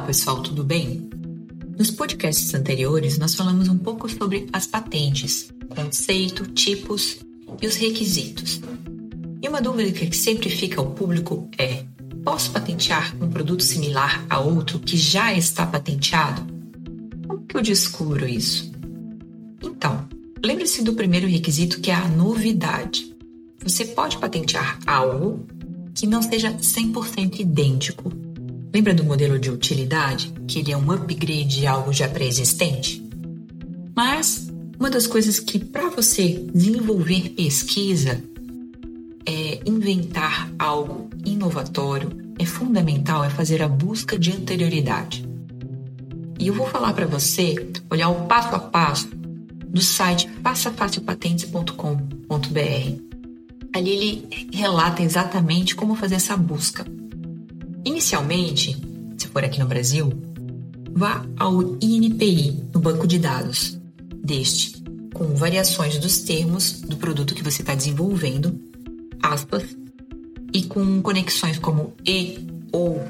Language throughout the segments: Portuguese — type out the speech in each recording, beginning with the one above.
pessoal, tudo bem? Nos podcasts anteriores, nós falamos um pouco sobre as patentes, conceito, tipos e os requisitos. E uma dúvida que sempre fica ao público é: posso patentear um produto similar a outro que já está patenteado? Como que eu descubro isso? Então, lembre-se do primeiro requisito que é a novidade. Você pode patentear algo que não seja 100% idêntico Lembra do modelo de utilidade, que ele é um upgrade de algo já pré-existente? Mas uma das coisas que para você desenvolver pesquisa é inventar algo inovatório, é fundamental é fazer a busca de anterioridade. E eu vou falar para você olhar o passo a passo do site passafacilpatentes.com.br. Ali ele relata exatamente como fazer essa busca. Inicialmente, se for aqui no Brasil, vá ao INPI, no banco de dados deste, com variações dos termos do produto que você está desenvolvendo, aspas, e com conexões como e ou.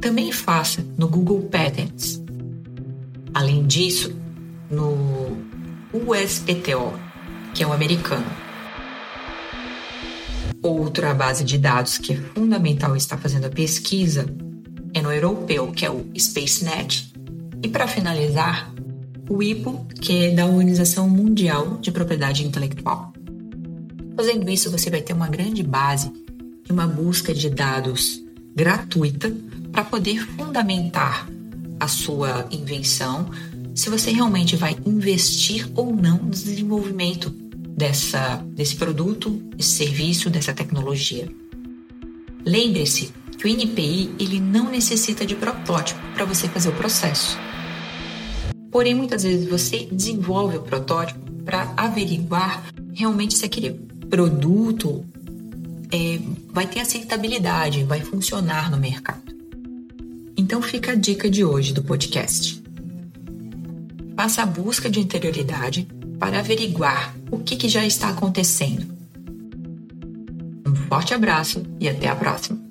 Também faça no Google Patents. Além disso, no USPTO, que é o americano, Outra base de dados que é fundamental estar fazendo a pesquisa é no europeu, que é o SpaceNet. E para finalizar, o IPO, que é da Organização Mundial de Propriedade Intelectual. Fazendo isso, você vai ter uma grande base de uma busca de dados gratuita para poder fundamentar a sua invenção, se você realmente vai investir ou não no desenvolvimento dessa, desse produto, desse serviço, dessa tecnologia. Lembre-se que o NPI ele não necessita de protótipo para você fazer o processo. Porém, muitas vezes você desenvolve o protótipo para averiguar realmente se aquele produto é, vai ter aceitabilidade, vai funcionar no mercado. Então fica a dica de hoje do podcast. Faça a busca de interioridade para averiguar o que, que já está acontecendo. Um forte abraço e até a próxima!